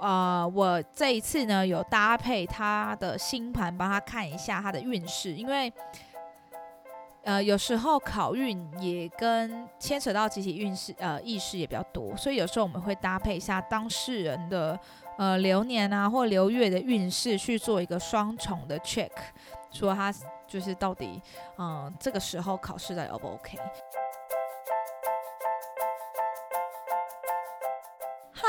呃，我这一次呢有搭配他的星盘，帮他看一下他的运势，因为呃有时候考运也跟牵扯到集体运势呃意识也比较多，所以有时候我们会搭配一下当事人的呃流年啊或流月的运势去做一个双重的 check，说他就是到底嗯这个时候考试到底 O 不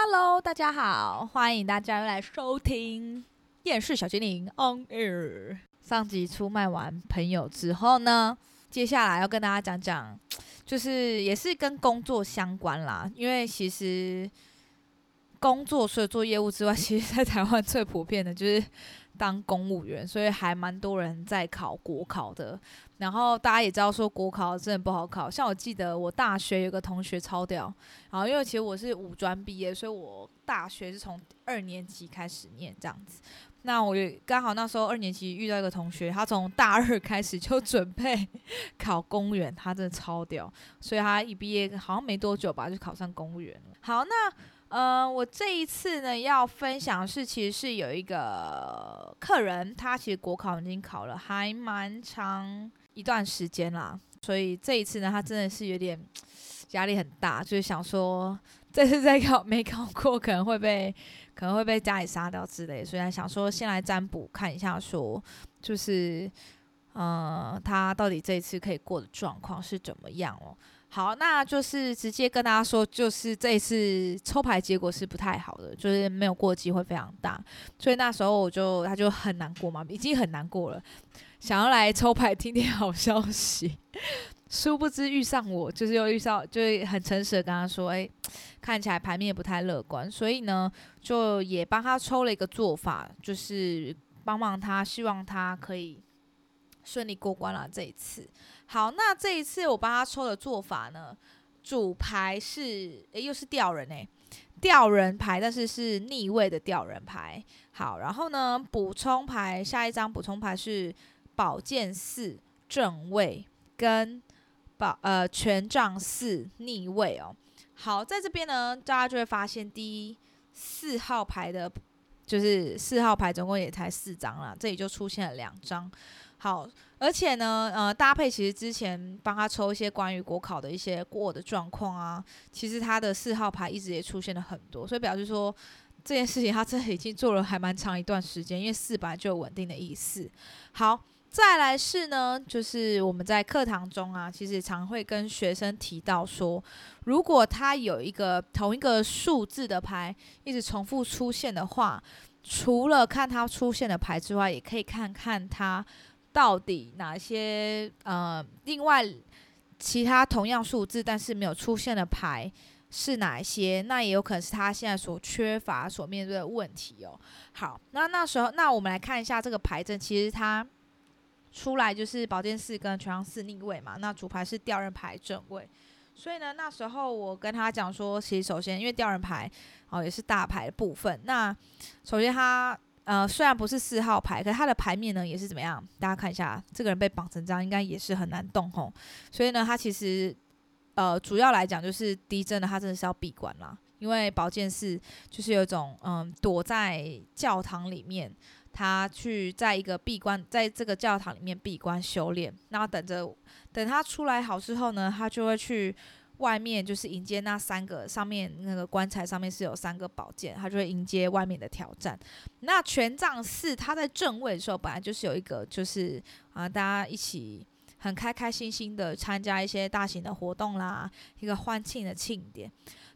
Hello，大家好，欢迎大家又来收听《厌世小精灵 On Air》。上集出卖完朋友之后呢，接下来要跟大家讲讲，就是也是跟工作相关啦。因为其实工作除了做业务之外，其实在台湾最普遍的就是当公务员，所以还蛮多人在考国考的。然后大家也知道说国考真的不好考，像我记得我大学有个同学超屌，然后因为其实我是五专毕业，所以我大学是从二年级开始念这样子。那我也刚好那时候二年级遇到一个同学，他从大二开始就准备 考公务员，他真的超屌，所以他一毕业好像没多久吧就考上公务员了。好，那呃我这一次呢要分享是其实是有一个客人，他其实国考已经考了还蛮长。一段时间啦，所以这一次呢，他真的是有点压力很大，就是想说这次再考没考过，可能会被可能会被家里杀掉之类，所以他想说先来占卜看一下，说就是嗯，他到底这一次可以过的状况是怎么样哦？好，那就是直接跟大家说，就是这一次抽牌结果是不太好的，就是没有过机会非常大，所以那时候我就他就很难过嘛，已经很难过了。想要来抽牌听听好消息，殊不知遇上我，就是又遇上，就是很诚实的跟他说，哎，看起来牌面不太乐观，所以呢，就也帮他抽了一个做法，就是帮忙他，希望他可以顺利过关了这一次。好，那这一次我帮他抽的做法呢，主牌是，诶，又是吊人诶，吊人牌，但是是逆位的吊人牌。好，然后呢，补充牌，下一张补充牌是。宝剑四正位跟宝呃权杖四逆位哦，好，在这边呢，大家就会发现第一四号牌的，就是四号牌总共也才四张啦，这里就出现了两张。好，而且呢，呃，搭配其实之前帮他抽一些关于国考的一些过的状况啊，其实他的四号牌一直也出现了很多，所以表示说这件事情他真的已经做了还蛮长一段时间，因为四本来就有稳定的意思。好。再来是呢，就是我们在课堂中啊，其实常会跟学生提到说，如果他有一个同一个数字的牌一直重复出现的话，除了看他出现的牌之外，也可以看看他到底哪些呃，另外其他同样数字但是没有出现的牌是哪一些，那也有可能是他现在所缺乏、所面对的问题哦。好，那那时候，那我们来看一下这个牌阵，其实它。出来就是宝剑四跟权杖四逆位嘛，那主牌是吊人牌正位，所以呢，那时候我跟他讲说，其实首先因为吊人牌哦也是大牌的部分，那首先他呃虽然不是四号牌，可他的牌面呢也是怎么样？大家看一下，这个人被绑成这样，应该也是很难动吼，所以呢，他其实呃主要来讲就是第一真的他真的是要闭关啦，因为宝剑四就是有一种嗯躲在教堂里面。他去在一个闭关，在这个教堂里面闭关修炼，然后等着等他出来好之后呢，他就会去外面，就是迎接那三个上面那个棺材上面是有三个宝剑，他就会迎接外面的挑战。那权杖四他在正位的时候，本来就是有一个就是啊，大家一起很开开心心的参加一些大型的活动啦，一个欢庆的庆典。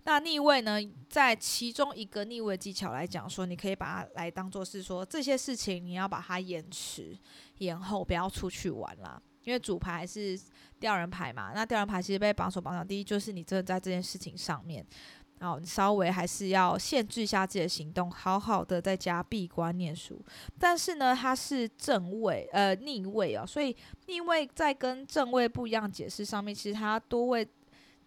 那逆位呢，在其中一个逆位技巧来讲，说你可以把它来当做是说这些事情你要把它延迟、延后，不要出去玩啦。因为主牌是吊人牌嘛，那吊人牌其实被绑手绑脚。第一就是你真的在这件事情上面，然后你稍微还是要限制一下自己的行动，好好的在家闭关念书。但是呢，它是正位呃逆位哦，所以逆位在跟正位不一样解释上面，其实它多位。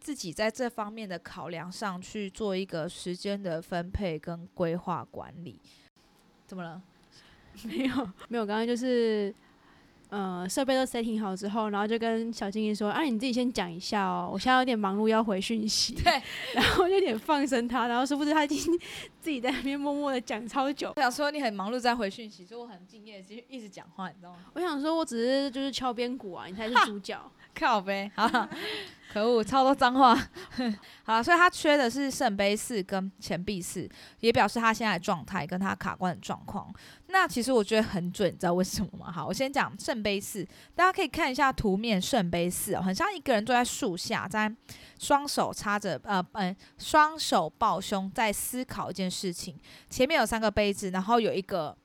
自己在这方面的考量上去做一个时间的分配跟规划管理，怎么了？没有，没有。刚刚就是，呃，设备都 setting 好之后，然后就跟小精灵说：“啊，你自己先讲一下哦，我现在有点忙碌，要回讯息。”对，然后就有点放生他，然后殊不知他已经自己在那边默默的讲超久。我想说你很忙碌在回讯息，所以我很敬业，就一直讲话，你知道吗？我想说，我只是就是敲边鼓啊，你才是主角。靠呗，好，可恶，超多脏话。好了，所以他缺的是圣杯四跟钱币四，也表示他现在的状态跟他卡关的状况。那其实我觉得很准，你知道为什么吗？好，我先讲圣杯四，大家可以看一下图面，圣杯四哦，很像一个人坐在树下，在双手插着，呃，嗯，双手抱胸，在思考一件事情。前面有三个杯子，然后有一个。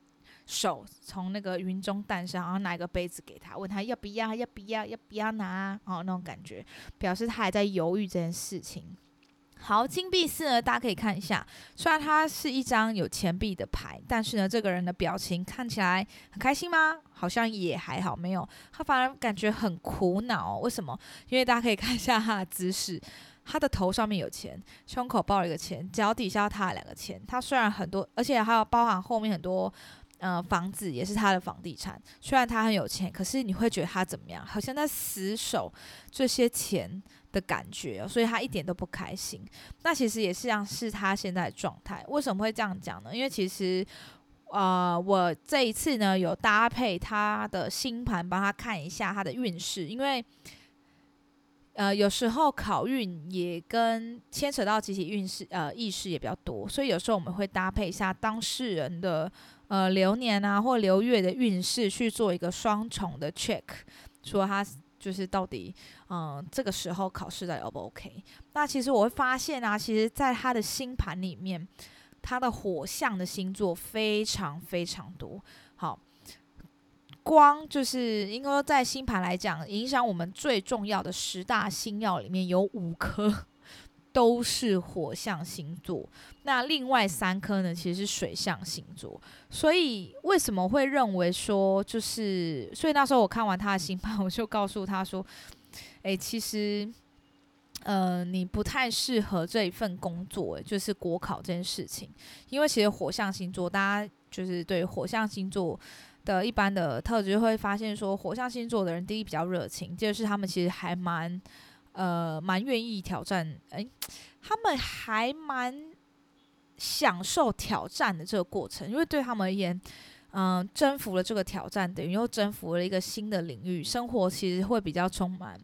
手从那个云中诞生，然后拿一个杯子给他，问他要不要，要不要，要不要拿？哦，那种感觉，表示他还在犹豫这件事情。好，金币四呢，大家可以看一下，虽然它是一张有钱币的牌，但是呢，这个人的表情看起来很开心吗？好像也还好，没有，他反而感觉很苦恼。为什么？因为大家可以看一下他的姿势，他的头上面有钱，胸口抱了一个钱，脚底下踏两个钱。他虽然很多，而且还有包含后面很多。呃，房子也是他的房地产。虽然他很有钱，可是你会觉得他怎么样？好像在死守这些钱的感觉，所以他一点都不开心。那其实也是像是他现在的状态。为什么会这样讲呢？因为其实，呃，我这一次呢有搭配他的星盘，帮他看一下他的运势。因为，呃，有时候考运也跟牵扯到集体运势，呃，意识也比较多，所以有时候我们会搭配一下当事人的。呃，流年啊，或流月的运势去做一个双重的 check，说他就是到底，嗯，这个时候考试的 O 不 OK？那其实我会发现啊，其实在他的星盘里面，他的火象的星座非常非常多。好，光就是应该说在星盘来讲，影响我们最重要的十大星耀里面有五颗。都是火象星座，那另外三颗呢？其实是水象星座。所以为什么会认为说，就是所以那时候我看完他的星盘，我就告诉他说：“诶，其实，呃，你不太适合这一份工作，就是国考这件事情。因为其实火象星座，大家就是对火象星座的一般的特质会发现说，火象星座的人第一比较热情，第二是他们其实还蛮。”呃，蛮愿意挑战，诶，他们还蛮享受挑战的这个过程，因为对他们而言，嗯，征服了这个挑战，等于又征服了一个新的领域，生活其实会比较充满，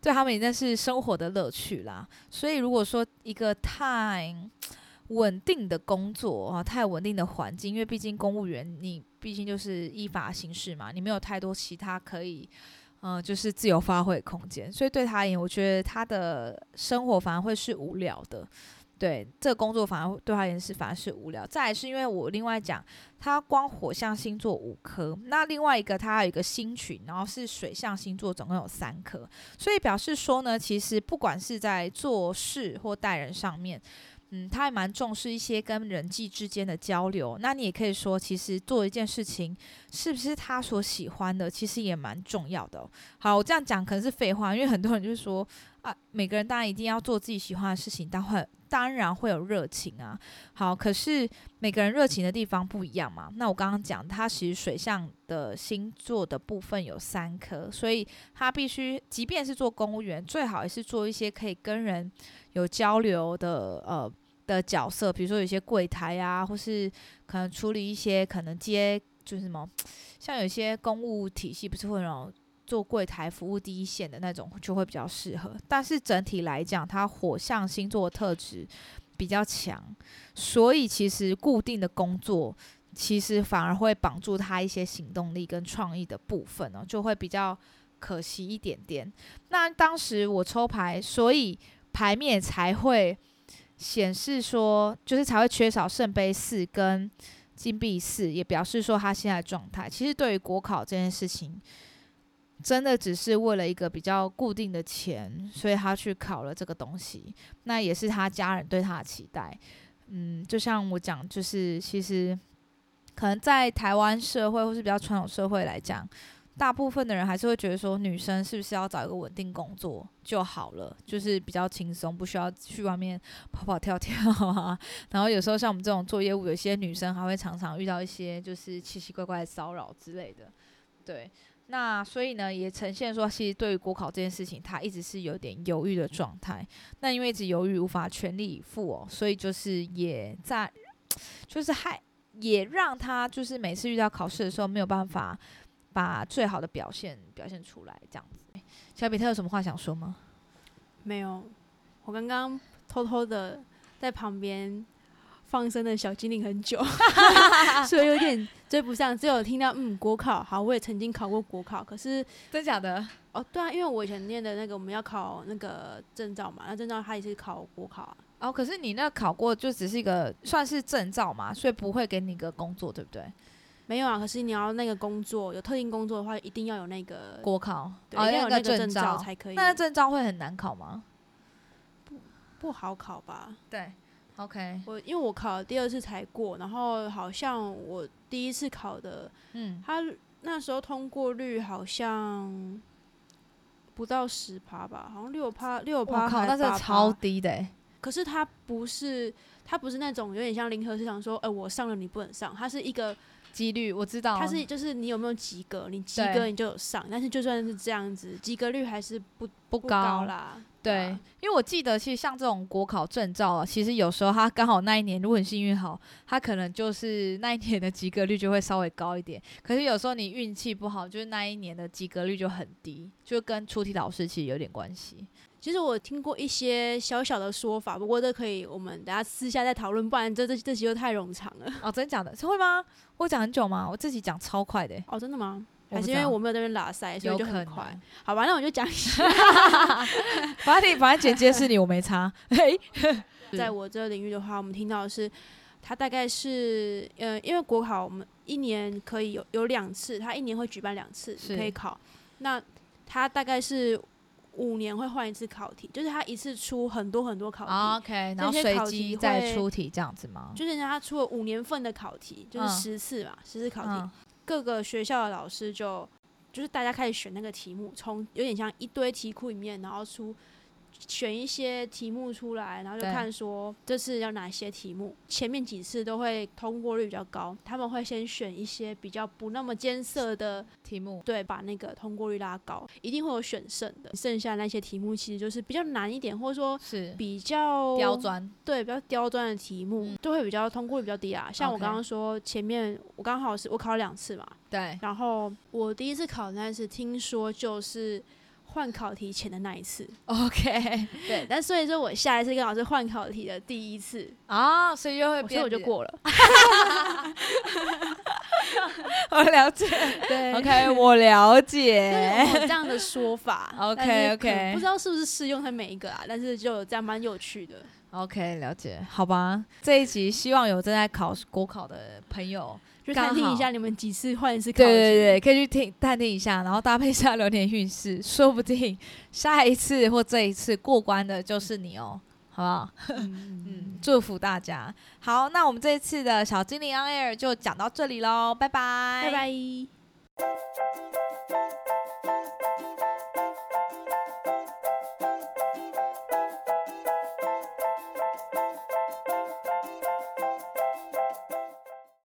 对他们也那是生活的乐趣啦。所以如果说一个太稳定的工作啊，太稳定的环境，因为毕竟公务员，你毕竟就是依法行事嘛，你没有太多其他可以。嗯，就是自由发挥空间，所以对他而言，我觉得他的生活反而会是无聊的。对，这个工作反而对他而言是反而是无聊。再是因为我另外讲，他光火象星座五颗，那另外一个他有一个星群，然后是水象星座，总共有三颗，所以表示说呢，其实不管是在做事或待人上面。嗯，他还蛮重视一些跟人际之间的交流。那你也可以说，其实做一件事情是不是他所喜欢的，其实也蛮重要的。好，我这样讲可能是废话，因为很多人就是说啊，每个人当然一定要做自己喜欢的事情，但会当然会有热情啊。好，可是每个人热情的地方不一样嘛。那我刚刚讲，他其实水象的星座的部分有三颗，所以他必须，即便是做公务员，最好也是做一些可以跟人。有交流的呃的角色，比如说有些柜台啊，或是可能处理一些可能接就是什么，像有些公务体系不是会那种做柜台服务第一线的那种，就会比较适合。但是整体来讲，它火象星座特质比较强，所以其实固定的工作其实反而会绑住他一些行动力跟创意的部分呢，就会比较可惜一点点。那当时我抽牌，所以。牌面才会显示说，就是才会缺少圣杯四跟金币四，也表示说他现在状态。其实对于国考这件事情，真的只是为了一个比较固定的钱，所以他去考了这个东西。那也是他家人对他的期待。嗯，就像我讲，就是其实可能在台湾社会或是比较传统社会来讲。大部分的人还是会觉得说，女生是不是要找一个稳定工作就好了，就是比较轻松，不需要去外面跑跑跳跳啊。然后有时候像我们这种做业务，有些女生还会常常遇到一些就是奇奇怪怪的骚扰之类的。对，那所以呢，也呈现说，其实对于国考这件事情，她一直是有点犹豫的状态。那因为一直犹豫，无法全力以赴哦，所以就是也在 就是还也让她就是每次遇到考试的时候没有办法把最好的表现表现出来，这样子。小比特有什么话想说吗？没有，我刚刚偷偷的在旁边放生的小精灵很久，所以有点追不上。只有听到嗯国考好，我也曾经考过国考，可是真假的？哦对啊，因为我以前念的那个我们要考那个证照嘛，那证照它也是考国考啊。哦，可是你那考过就只是一个算是证照嘛，所以不会给你一个工作，对不对？没有啊，可是你要那个工作有特定工作的话，一定要有那个国考，对，一定要有那那个证照才可以。那证照会很难考吗？不不好考吧？对，OK。我因为我考了第二次才过，然后好像我第一次考的，嗯，他那时候通过率好像不到十趴吧，好像六趴六趴我靠，那是超。低的欸，可是他不是，他不是那种有点像零和市场说，呃，我上了你不能上，他是一个，几率我知道，他是就是你有没有及格，你及格你就有上，但是就算是这样子，及格率还是不不不高啦。对啊，因为我记得，其实像这种国考证照啊，其实有时候他刚好那一年，如果你幸运好，他可能就是那一年的及格率就会稍微高一点。可是有时候你运气不好，就是那一年的及格率就很低，就跟出题老师其实有点关系。其实我听过一些小小的说法，不过这可以我们等下私下再讨论，不然这这这集又太冗长了。哦，真的假的？是会吗？我讲很久吗？我自己讲超快的欸、哦，真的吗？还是因为我没有在那边拉塞，所以就很快。。好吧，那我就讲一下，反正你反正剪接是你，我没差。嘿，在我这个领域的话，我们听到的是，它大概是呃，因为国考我们一年可以有有两次，它一年会举办两次，是可以考。那它大概是五年会换一次考题，就是他一次出很多很多考题。啊 OK，然后这些随考题机再会出题这样子吗？就是他出了五年份的考题，就是嗯十次嘛，十次考题，嗯各个学校的老师就就是大家开始选那个题目，从有点像一堆题库里面，然后出选一些题目出来，然后就看说这次要哪些题目。前面几次都会通过率比较高，他们会先选一些比较不那么艰涩的，题目。对，把那个通过率拉高，一定会有选剩的。剩下那些题目其实就是比较难一点，或者说是。比较刁钻，对比较刁钻的题目，嗯。都会比较通过率比较低啊。像我刚刚说，前面我刚好是我考了两次嘛，对，然后我第一次考那次听说就是换考题前的那一次，OK 对，但所以说我下一次跟老师换考题的第一次，啊，所以又会所以，我就过了。我了解对，OK，我了对，解。有这样的说法，OK OK，不知道是不是适用在每一个啊，但是就有这样蛮有趣的。OK，了解，好吧。这一集希望有正在考国考的朋友，就刚好探听一下你们几次换一次考对题。对对，可以去听探听一下，然后搭配一下流年运势，说不定下一次或这一次过关的就是你哦，好不好？嗯，嗯，祝福大家。好，那我们这一次的小精灵 on air 就讲到这里喽，拜拜，拜拜。